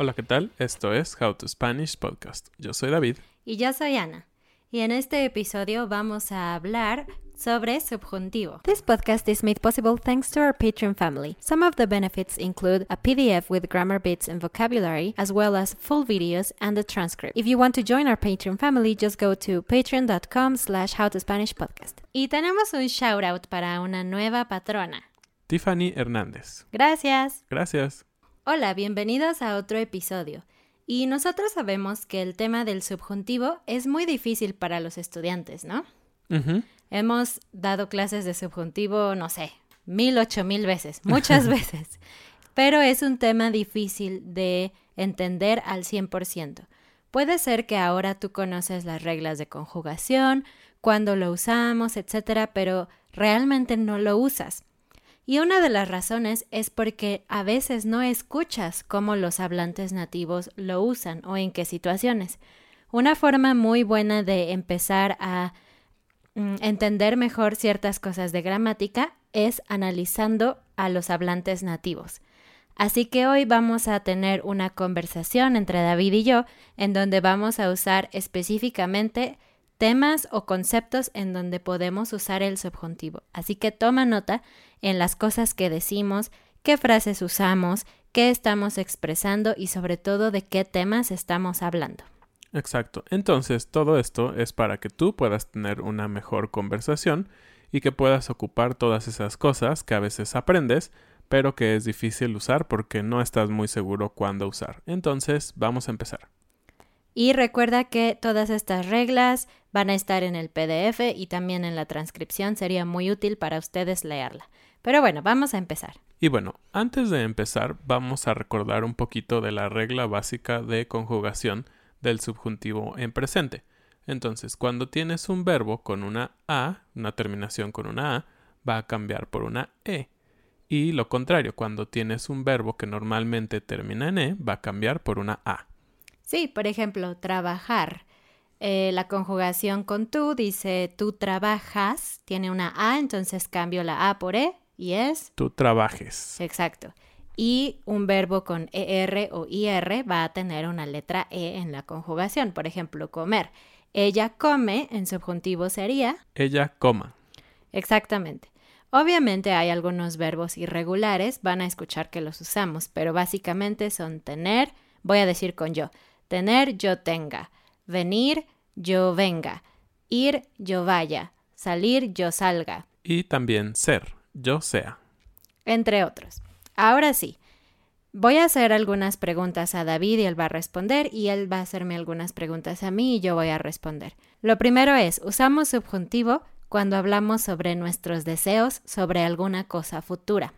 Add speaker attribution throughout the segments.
Speaker 1: Hola, ¿qué tal? Esto es How to Spanish Podcast. Yo soy David.
Speaker 2: Y yo soy Ana. Y en este episodio vamos a hablar sobre subjuntivo. This podcast is made possible thanks to our Patreon family. Some of the benefits include a PDF with grammar bits and vocabulary, as well as full videos and a transcript. If you want to join our Patreon family, just go to patreon.com slash howtospanishpodcast. Y tenemos un shout out para una nueva patrona.
Speaker 1: Tiffany Hernández.
Speaker 2: Gracias.
Speaker 1: Gracias.
Speaker 2: Hola, bienvenidos a otro episodio. Y nosotros sabemos que el tema del subjuntivo es muy difícil para los estudiantes, ¿no? Hemos dado clases de subjuntivo, no sé, mil, ocho mil veces, muchas veces. Pero es un tema difícil de entender al 100%. Puede ser que ahora tú conoces las reglas de conjugación, cuándo lo usamos, etcétera, pero realmente no lo usas. Y una de las razones es porque a veces no escuchas cómo los hablantes nativos lo usan o en qué situaciones. Una forma muy buena de empezar a mm, entender mejor ciertas cosas de gramática es analizando a los hablantes nativos. Así que hoy vamos a tener una conversación entre David y yo en donde vamos a usar específicamente temas o conceptos en donde podemos usar el subjuntivo. Así que toma nota en las cosas que decimos, qué frases usamos, qué estamos expresando y sobre todo de qué temas estamos hablando.
Speaker 1: Exacto. Entonces, todo esto es para que tú puedas tener una mejor conversación y que puedas ocupar todas esas cosas que a veces aprendes, pero que es difícil usar porque no estás muy seguro cuándo usar. Entonces, vamos a empezar.
Speaker 2: Y recuerda que todas estas reglas van a estar en el PDF y también en la transcripción. Sería muy útil para ustedes leerla. Pero bueno, vamos a empezar.
Speaker 1: Y bueno, antes de empezar, vamos a recordar un poquito de la regla básica de conjugación del subjuntivo en presente. Entonces, cuando tienes un verbo con una A, una terminación con una A, va a cambiar por una E. Y lo contrario, cuando tienes un verbo que normalmente termina en E, va a cambiar por una A.
Speaker 2: Sí, por ejemplo, trabajar. Eh, la conjugación con tú dice tú trabajas, tiene una A, entonces cambio la A por E y es
Speaker 1: Tú trabajes.
Speaker 2: exacto. Y un verbo con ER o IR va a tener una letra E en la conjugación. Por ejemplo, comer. Ella come, en subjuntivo sería
Speaker 1: Ella coma.
Speaker 2: Exactamente. Obviamente hay algunos verbos irregulares, van a escuchar que los usamos, pero básicamente son tener, voy a decir con yo, tener, yo tenga, venir, yo venga, ir, yo vaya, salir, yo salga,
Speaker 1: Y también ser, yo sea.
Speaker 2: entre otros. Ahora sí, voy a hacer algunas preguntas a David y él va a responder y él va a hacerme algunas preguntas a mí y yo voy a responder. Lo primero es, usamos subjuntivo cuando hablamos sobre nuestros deseos sobre alguna cosa futura.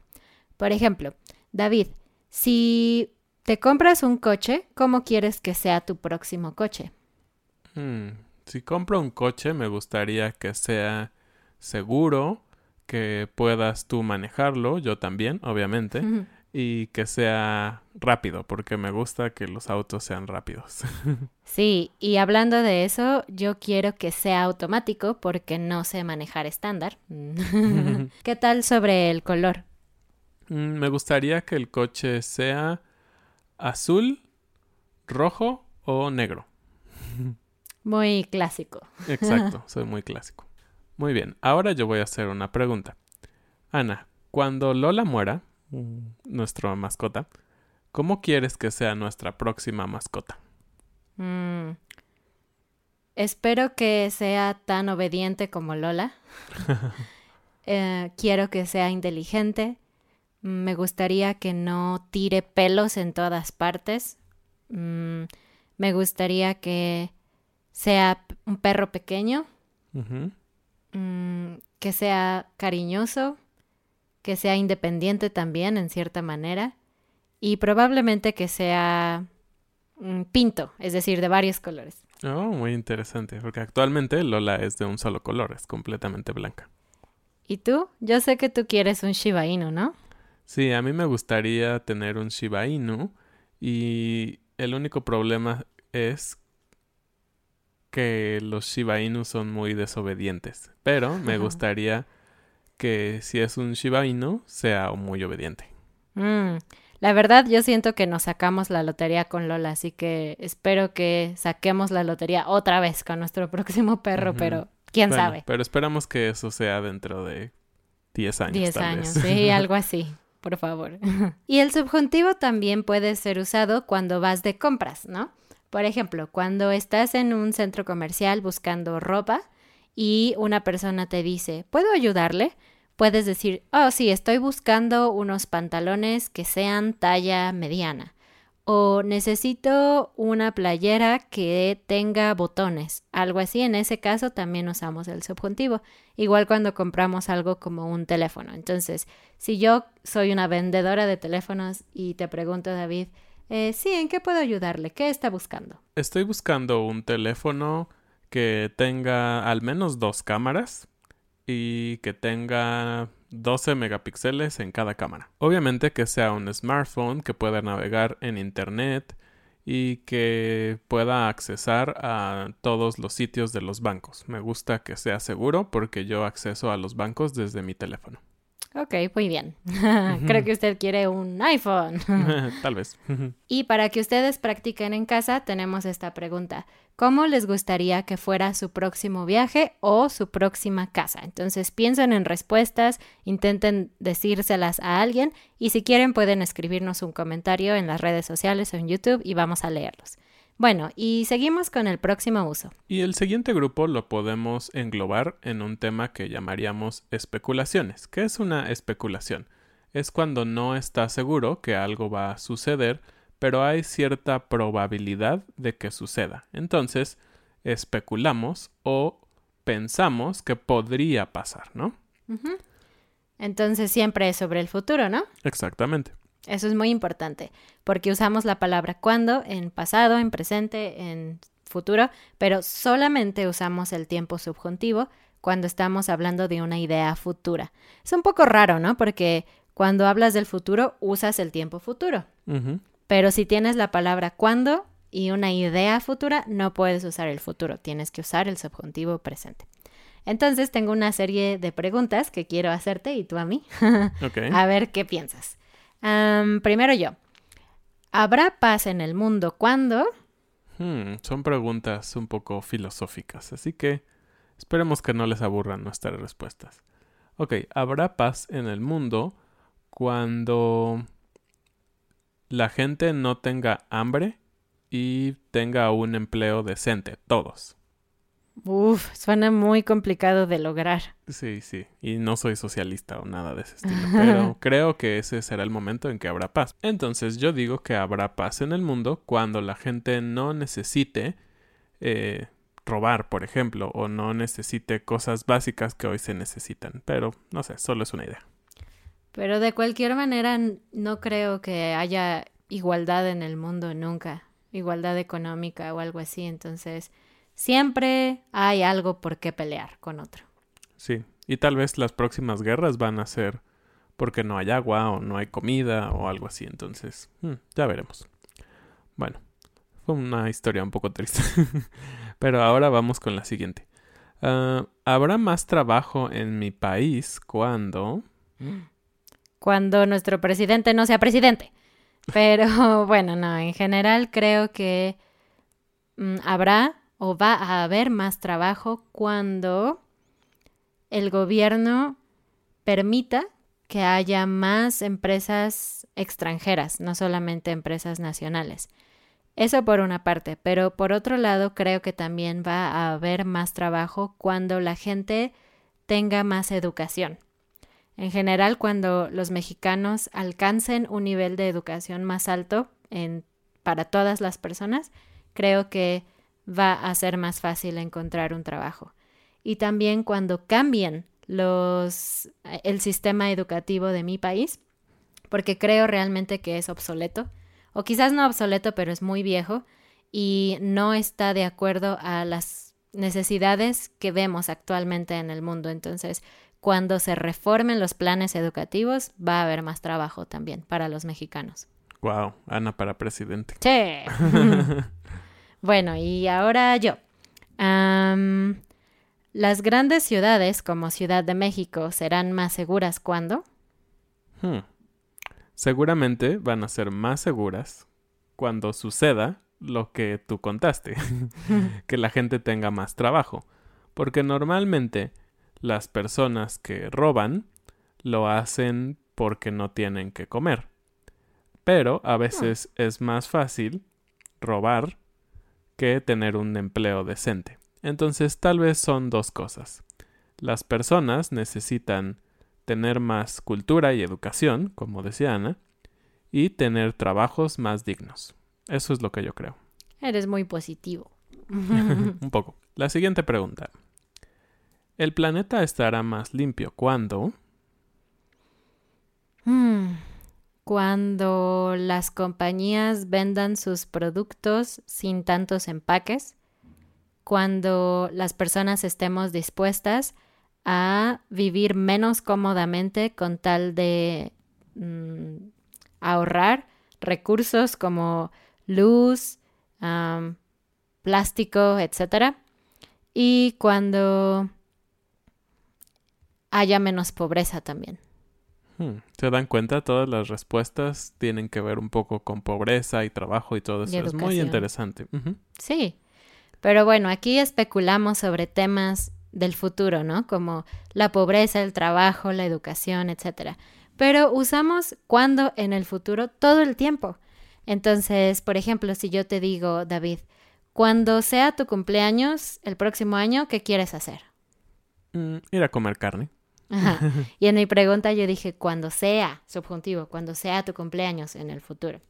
Speaker 2: Por ejemplo, David, si te compras un coche, ¿cómo quieres que sea tu próximo coche?
Speaker 1: Hmm, Si compro un coche, me gustaría que sea seguro, que puedas tú manejarlo, yo también, obviamente, y que sea rápido, porque me gusta que los autos sean rápidos.
Speaker 2: Sí, y hablando de eso, yo quiero que sea automático porque no sé manejar estándar. ¿Qué tal sobre el color?
Speaker 1: Mm, me gustaría que el coche sea azul, rojo o negro.
Speaker 2: Muy clásico.
Speaker 1: Exacto, soy muy clásico. Muy bien, ahora yo voy a hacer una pregunta. Ana, cuando Lola muera, mm, nuestra mascota, ¿cómo quieres que sea nuestra próxima mascota?
Speaker 2: Mm. Espero que sea tan obediente como Lola. Eh, quiero que sea inteligente. Me gustaría que no tire pelos en todas partes. Mm, me gustaría que sea un perro pequeño, mm, que sea cariñoso, que sea independiente también en cierta manera y probablemente que sea mm, pinto, es decir, de varios colores.
Speaker 1: Oh, muy interesante, porque actualmente Lola es de un solo color, es completamente blanca.
Speaker 2: ¿Y tú? Yo sé que tú quieres un Shiba Inu, ¿no?
Speaker 1: Sí, a mí me gustaría tener un Shiba Inu y el único problema es que los Shiba Inu son muy desobedientes, pero me gustaría que si es un Shiba Inu sea muy obediente.
Speaker 2: Mm, La verdad, yo siento que nos sacamos la lotería con Lola, así que espero que saquemos la lotería otra vez con nuestro próximo perro, pero quién
Speaker 1: Bueno,
Speaker 2: sabe.
Speaker 1: Pero esperamos que eso sea dentro de 10 años.
Speaker 2: 10
Speaker 1: tal
Speaker 2: años,
Speaker 1: vez.
Speaker 2: sí, algo así, por favor. y el subjuntivo también puede ser usado cuando vas de compras, ¿no? Por ejemplo, cuando estás en un centro comercial buscando ropa y una persona te dice, ¿puedo ayudarle? Puedes decir, oh, sí, estoy buscando unos pantalones que sean talla mediana. O necesito una playera que tenga botones. Algo así, en ese caso también usamos el subjuntivo. Igual cuando compramos algo como un teléfono. Entonces, si yo soy una vendedora de teléfonos y te pregunto, David, eh, sí, ¿en qué puedo ayudarle? ¿Qué está buscando?
Speaker 1: Estoy buscando un teléfono que tenga al menos dos cámaras y que tenga 12 megapíxeles en cada cámara. Obviamente que sea un smartphone que pueda navegar en internet y que pueda accesar a todos los sitios de los bancos. Me gusta que sea seguro porque yo acceso a los bancos desde mi teléfono.
Speaker 2: Ok, muy bien. Creo que usted quiere un iPhone.
Speaker 1: Tal vez.
Speaker 2: Y para que ustedes practiquen en casa, tenemos esta pregunta. ¿Cómo les gustaría que fuera su próximo viaje o su próxima casa? Entonces piensen en respuestas, intenten decírselas a alguien y si quieren pueden escribirnos un comentario en las redes sociales o en YouTube y vamos a leerlos. Bueno, y seguimos con el próximo uso.
Speaker 1: Y el siguiente grupo lo podemos englobar en un tema que llamaríamos especulaciones. ¿Qué es una especulación? Es cuando no está seguro que algo va a suceder, pero hay cierta probabilidad de que suceda. Entonces, especulamos o pensamos que podría pasar, ¿no?
Speaker 2: Entonces siempre es sobre el futuro, ¿no?
Speaker 1: Exactamente.
Speaker 2: Eso es muy importante, porque usamos la palabra cuando en pasado, en presente, en futuro, pero solamente usamos el tiempo subjuntivo cuando estamos hablando de una idea futura. Es un poco raro, ¿no? Porque cuando hablas del futuro usas el tiempo futuro,
Speaker 1: Ujú.
Speaker 2: Pero si tienes la palabra cuando y una idea futura, no puedes usar el futuro, tienes que usar el subjuntivo presente. Entonces tengo una serie de preguntas que quiero hacerte y tú a mí.
Speaker 1: Ok.
Speaker 2: A ver qué piensas. Primero yo. ¿Habrá paz en el mundo cuando?
Speaker 1: Hmm, son preguntas un poco filosóficas, así que esperemos que no les aburran nuestras respuestas. Ok, ¿habrá paz en el mundo cuando la gente no tenga hambre y tenga un empleo decente? Todos.
Speaker 2: Uf, suena muy complicado de lograr.
Speaker 1: Sí, sí, y no soy socialista o nada de ese estilo, pero creo que ese será el momento en que habrá paz. Entonces yo digo que habrá paz en el mundo cuando la gente no necesite eh, robar, por ejemplo, o no necesite cosas básicas que hoy se necesitan, pero no sé, solo es una idea.
Speaker 2: Pero de cualquier manera no creo que haya igualdad en el mundo nunca. Igualdad económica o algo así. Entonces, siempre hay algo por qué pelear con otro.
Speaker 1: Sí, y tal vez las próximas guerras van a ser porque no hay agua o no hay comida o algo así. Entonces, hmm, ya veremos. Bueno, fue una historia un poco triste. Pero ahora vamos con la siguiente. Ah, ¿Habrá más trabajo en mi país cuando...
Speaker 2: Cuando nuestro presidente no sea presidente. Pero bueno, no, en general creo que mm, habrá o va a haber más trabajo cuando el gobierno permita que haya más empresas extranjeras, no solamente empresas nacionales. Eso por una parte, pero por otro lado creo que también va a haber más trabajo cuando la gente tenga más educación. En general, cuando los mexicanos alcancen un nivel de educación más alto en, para todas las personas, creo que va a ser más fácil encontrar un trabajo. Y también cuando cambien los, el sistema educativo de mi país, porque creo realmente que es obsoleto, o quizás no obsoleto, pero es muy viejo y no está de acuerdo a las necesidades que vemos actualmente en el mundo. Entonces, cuando se reformen los planes educativos, va a haber más trabajo también para los mexicanos.
Speaker 1: Wow, Ana para presidente.
Speaker 2: Sí. bueno, y ahora yo. Las grandes ciudades como Ciudad de México serán más seguras cuando?
Speaker 1: Hmm. Seguramente van a ser más seguras cuando suceda lo que tú contaste, que la gente tenga más trabajo, porque normalmente las personas que roban lo hacen porque no tienen que comer. Pero a veces es más fácil robar que tener un empleo decente. Entonces tal vez son dos cosas. Las personas necesitan tener más cultura y educación, como decía Ana, y tener trabajos más dignos. Eso es lo que yo creo.
Speaker 2: Eres muy positivo.
Speaker 1: Un poco. La siguiente pregunta. ¿El planeta estará más limpio cuando?
Speaker 2: Hmm. Cuando las compañías vendan sus productos sin tantos empaques cuando las personas estemos dispuestas a vivir menos cómodamente con tal de mm, ahorrar recursos como luz, plástico, etc. Y cuando haya menos pobreza también.
Speaker 1: Hmm, ¿Se dan cuenta? Todas las respuestas tienen que ver un poco con pobreza y trabajo y todo eso. es muy interesante.
Speaker 2: Sí. Pero bueno, aquí especulamos sobre temas del futuro, ¿no? Como la pobreza, el trabajo, la educación, etc. Pero usamos cuando en el futuro todo el tiempo. Entonces, por ejemplo, si yo te digo, David, cuando sea tu cumpleaños el próximo año, ¿qué quieres hacer?
Speaker 1: Mm, ir a comer carne.
Speaker 2: Y en mi pregunta yo dije, cuando sea, subjuntivo, cuando sea tu cumpleaños en el futuro.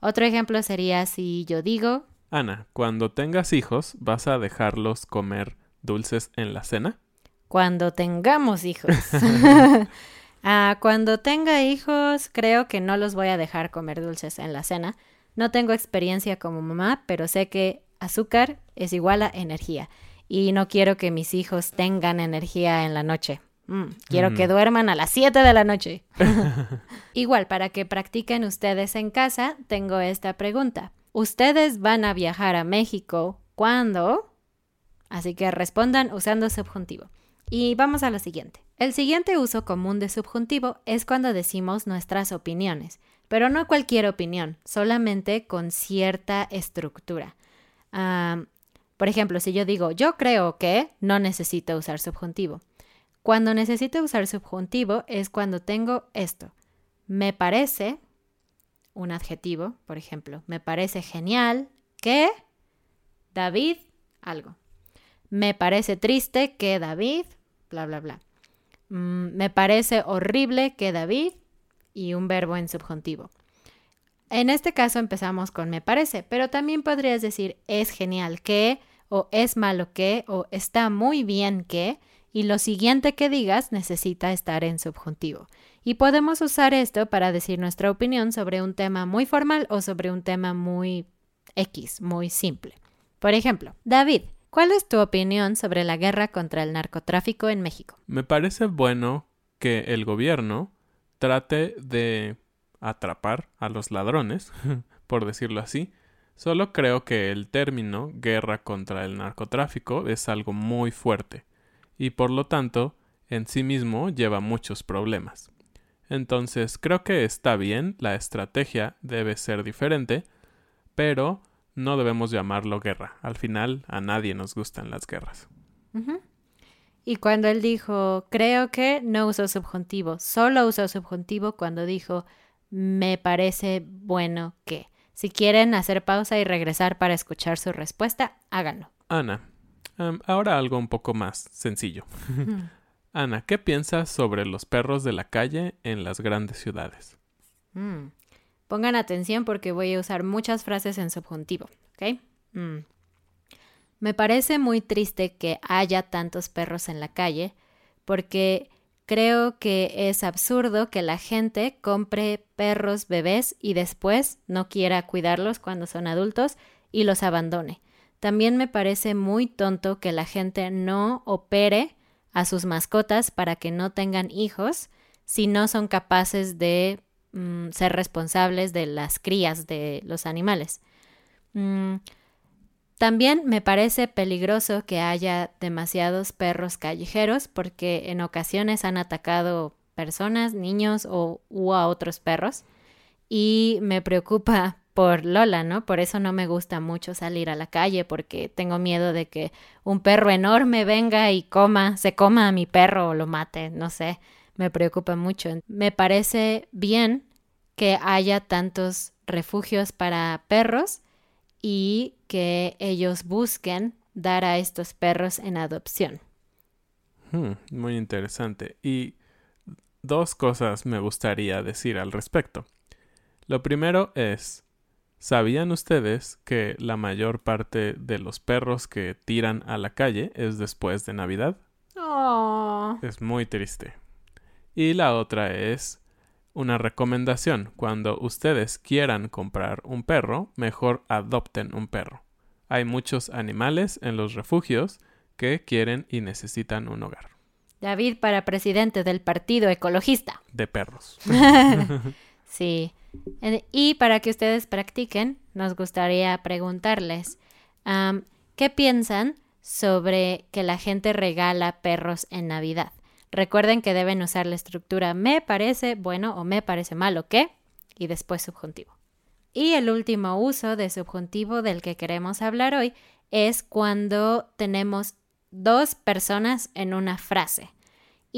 Speaker 2: Otro ejemplo sería si yo digo,
Speaker 1: Ana, cuando tengas hijos, ¿vas a dejarlos comer dulces en la cena?
Speaker 2: Cuando tengamos hijos. ah, cuando tenga hijos, creo que no los voy a dejar comer dulces en la cena. No tengo experiencia como mamá, pero sé que azúcar es igual a energía. Y no quiero que mis hijos tengan energía en la noche. Mm, quiero que mm. duerman a las 7 de la noche. Igual, para que practiquen ustedes en casa, tengo esta pregunta. Ustedes van a viajar a México cuando... Así que respondan usando subjuntivo. Y vamos a lo siguiente. El siguiente uso común de subjuntivo es cuando decimos nuestras opiniones, pero no cualquier opinión, solamente con cierta estructura. por ejemplo, si yo digo yo creo que, no necesito usar subjuntivo. Cuando necesito usar subjuntivo es cuando tengo esto. Me parece, un adjetivo, por ejemplo, me parece genial que David algo. Me parece triste que David, bla, bla, bla. Mm, me parece horrible que David y un verbo en subjuntivo. En este caso empezamos con me parece, pero también podrías decir es genial que o es malo que o está muy bien que y lo siguiente que digas necesita estar en subjuntivo. Y podemos usar esto para decir nuestra opinión sobre un tema muy formal o sobre un tema muy X, muy simple. Por ejemplo, David, ¿Cuál es tu opinión sobre la guerra contra el narcotráfico en México?
Speaker 1: Me parece bueno que el gobierno trate de atrapar a los ladrones, por decirlo así, solo creo que el término guerra contra el narcotráfico es algo muy fuerte y por lo tanto en sí mismo lleva muchos problemas. Entonces creo que está bien, la estrategia debe ser diferente, pero no debemos llamarlo guerra. Al final a nadie nos gustan las guerras.
Speaker 2: Y cuando él dijo, creo que no usó subjuntivo, solo usó subjuntivo cuando dijo, me parece bueno que. Si quieren hacer pausa y regresar para escuchar su respuesta, háganlo.
Speaker 1: Ana, ahora algo un poco más sencillo. Ana, ¿qué piensas sobre los perros de la calle en las grandes ciudades?
Speaker 2: Mm. Pongan atención porque voy a usar muchas frases en subjuntivo, ¿ok? Mm. Me parece muy triste que haya tantos perros en la calle porque creo que es absurdo que la gente compre perros bebés y después no quiera cuidarlos cuando son adultos y los abandone. También me parece muy tonto que la gente no opere a sus mascotas para que no tengan hijos si no son capaces de mm, ser responsables de las crías de los animales. Mm, también me parece peligroso que haya demasiados perros callejeros porque en ocasiones han atacado personas, niños o u a otros perros y me preocupa por Lola, ¿no? Por eso no me gusta mucho salir a la calle, porque tengo miedo de que un perro enorme venga y coma, se coma a mi perro o lo mate, no sé, me preocupa mucho. Me parece bien que haya tantos refugios para perros y que ellos busquen dar a estos perros en adopción.
Speaker 1: Hmm, muy interesante. Y dos cosas me gustaría decir al respecto. Lo primero es, ¿Sabían ustedes que la mayor parte de los perros que tiran a la calle es después de Navidad?
Speaker 2: Oh.
Speaker 1: Es muy triste. Y la otra es una recomendación. Cuando ustedes quieran comprar un perro, mejor adopten un perro. Hay muchos animales en los refugios que quieren y necesitan un hogar.
Speaker 2: David para presidente del Partido Ecologista.
Speaker 1: De perros.
Speaker 2: sí. Y para que ustedes practiquen, nos gustaría preguntarles, ¿qué piensan sobre que la gente regala perros en Navidad? Recuerden que deben usar la estructura me parece bueno o me parece malo que y después subjuntivo. Y el último uso de subjuntivo del que queremos hablar hoy es cuando tenemos dos personas en una frase.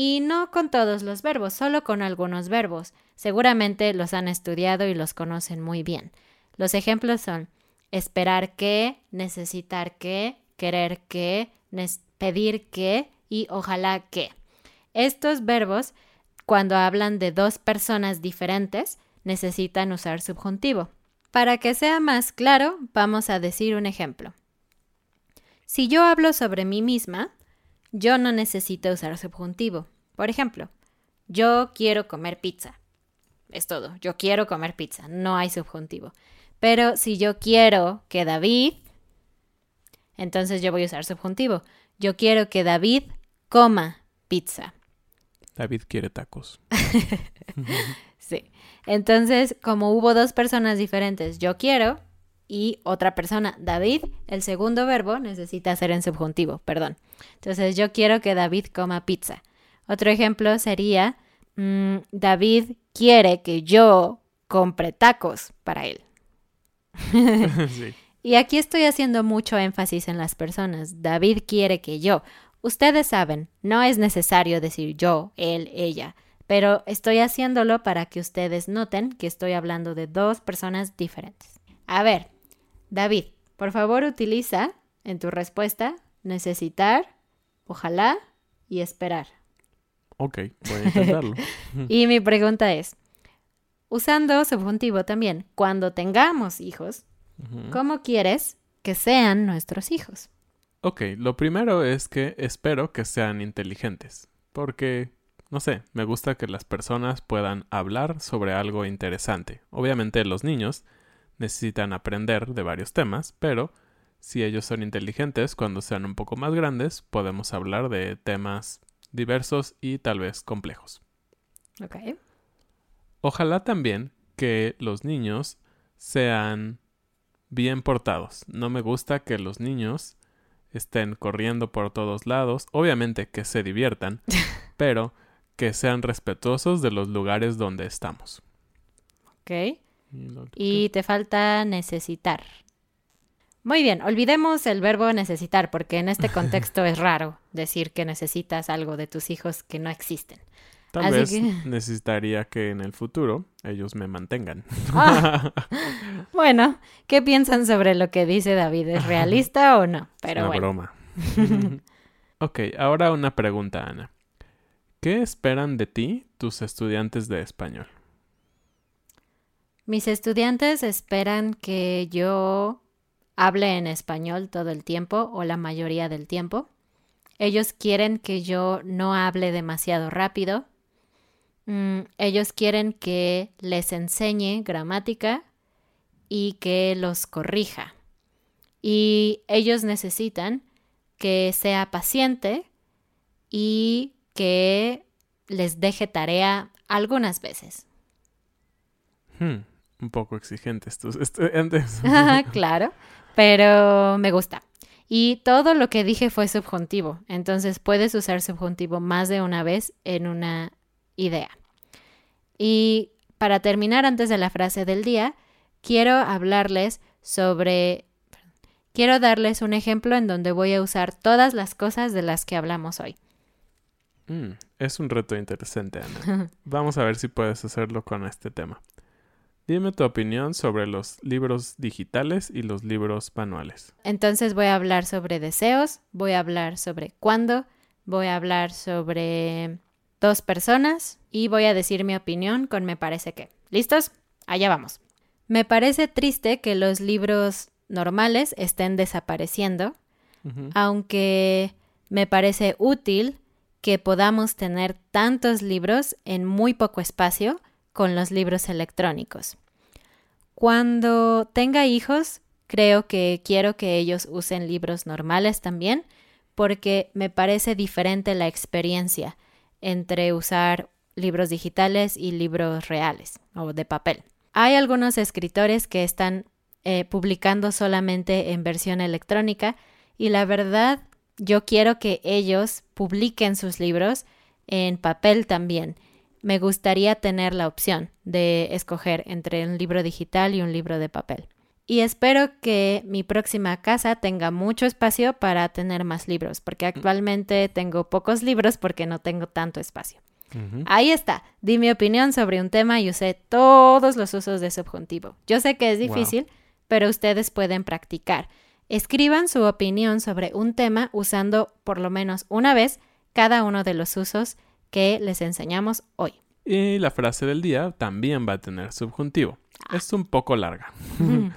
Speaker 2: Y no con todos los verbos, solo con algunos verbos. Seguramente los han estudiado y los conocen muy bien. Los ejemplos son esperar que, necesitar que, querer que, pedir que y ojalá que. Estos verbos, cuando hablan de dos personas diferentes, necesitan usar subjuntivo. Para que sea más claro, vamos a decir un ejemplo. Si yo hablo sobre mí misma, yo no necesito usar subjuntivo. Por ejemplo, yo quiero comer pizza. Es todo. Yo quiero comer pizza. No hay subjuntivo. Pero si yo quiero que David, entonces yo voy a usar subjuntivo. Yo quiero que David coma pizza.
Speaker 1: David quiere tacos.
Speaker 2: sí. Entonces, como hubo dos personas diferentes, yo quiero y otra persona, David, el segundo verbo necesita ser en subjuntivo, perdón. Entonces, yo quiero que David coma pizza. Otro ejemplo sería, mm, David quiere que yo compre tacos para él. Y aquí estoy haciendo mucho énfasis en las personas. David quiere que yo. Ustedes saben, no es necesario decir yo, él, ella, pero estoy haciéndolo para que ustedes noten que estoy hablando de dos personas diferentes. A ver, David, por favor utiliza en tu respuesta necesitar, ojalá y esperar.
Speaker 1: Ok, voy a intentarlo.
Speaker 2: y mi pregunta es, usando subjuntivo también, cuando tengamos hijos, ¿cómo quieres que sean nuestros hijos?
Speaker 1: Ok, lo primero es que espero que sean inteligentes, porque, no sé, me gusta que las personas puedan hablar sobre algo interesante. Obviamente los niños necesitan aprender de varios temas, pero Si ellos son inteligentes, cuando sean un poco más grandes, podemos hablar de temas diversos y tal vez complejos.
Speaker 2: Ok.
Speaker 1: Ojalá también que los niños sean bien portados. No me gusta que los niños estén corriendo por todos lados. Obviamente que se diviertan, pero que sean respetuosos de los lugares donde estamos.
Speaker 2: Ok. Y te falta necesitar. Muy bien, olvidemos el verbo necesitar porque en este contexto es raro decir que necesitas algo de tus hijos que no existen.
Speaker 1: Tal vez necesitaría que en el futuro ellos me mantengan.
Speaker 2: Ah. bueno, ¿qué piensan sobre lo que dice David? ¿Es realista o no?
Speaker 1: Pero es una broma. ok, ahora una pregunta, Ana. ¿Qué esperan de ti tus estudiantes de español?
Speaker 2: Mis estudiantes esperan que yo hable en español todo el tiempo o la mayoría del tiempo. Ellos quieren que yo no hable demasiado rápido. Mm, ellos quieren que les enseñe gramática y que los corrija. Y ellos necesitan que sea paciente y que les deje tarea algunas veces.
Speaker 1: Hmm, un poco exigentes tus estudiantes.
Speaker 2: claro, pero me gusta. Y todo lo que dije fue subjuntivo, entonces puedes usar subjuntivo más de una vez en una idea. Y para terminar antes de la frase del día, quiero hablarles sobre... Quiero darles un ejemplo en donde voy a usar todas las cosas de las que hablamos hoy.
Speaker 1: Mm, es un reto interesante, Ana. Vamos a ver si puedes hacerlo con este tema. Dime tu opinión sobre los libros digitales y los libros manuales.
Speaker 2: Entonces voy a hablar sobre deseos, voy a hablar sobre cuándo, voy a hablar sobre dos personas y voy a decir mi opinión con me parece que. ¿Listos? Allá vamos. Me parece triste que los libros normales estén desapareciendo, aunque me parece útil que podamos tener tantos libros en muy poco espacio con los libros electrónicos. Cuando tenga hijos, creo que quiero que ellos usen libros normales también, porque me parece diferente la experiencia entre usar libros digitales y libros reales o de papel. Hay algunos escritores que están eh, publicando solamente en versión electrónica y la verdad yo quiero que ellos publiquen sus libros en papel también. Me gustaría tener la opción de escoger entre un libro digital y un libro de papel. Y espero que mi próxima casa tenga mucho espacio para tener más libros, porque mm. actualmente tengo pocos libros porque no tengo tanto espacio. Ahí está, di mi opinión sobre un tema y usé todos los usos de subjuntivo. Yo sé que es difícil, pero ustedes pueden practicar. Escriban su opinión sobre un tema usando por lo menos una vez cada uno de los usos que les enseñamos hoy.
Speaker 1: Y la frase del día también va a tener subjuntivo. Ah. Es un poco larga.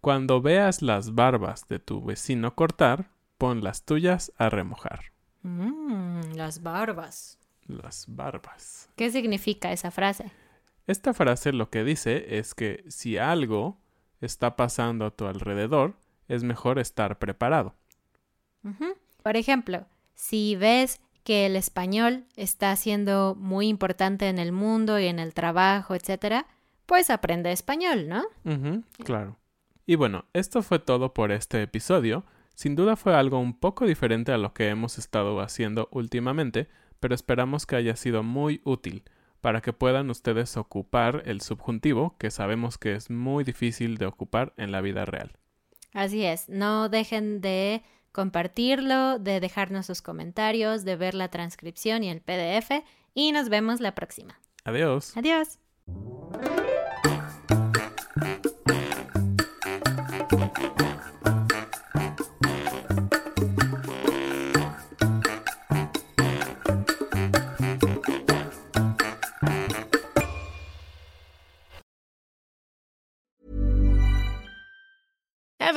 Speaker 1: Cuando veas las barbas de tu vecino cortar, pon las tuyas a remojar.
Speaker 2: Mm, las barbas.
Speaker 1: Las barbas.
Speaker 2: ¿Qué significa esa frase?
Speaker 1: Esta frase lo que dice es que si algo está pasando a tu alrededor, es mejor estar preparado.
Speaker 2: Por ejemplo, si ves que el español está siendo muy importante en el mundo y en el trabajo, etcétera, pues aprende español, ¿no?
Speaker 1: claro. Y bueno, esto fue todo por este episodio. Sin duda fue algo un poco diferente a lo que hemos estado haciendo últimamente, pero esperamos que haya sido muy útil para que puedan ustedes ocupar el subjuntivo que sabemos que es muy difícil de ocupar en la vida real.
Speaker 2: Así es, no dejen de compartirlo, de dejarnos sus comentarios, de ver la transcripción y el PDF y nos vemos la próxima.
Speaker 1: Adiós.
Speaker 2: Adiós.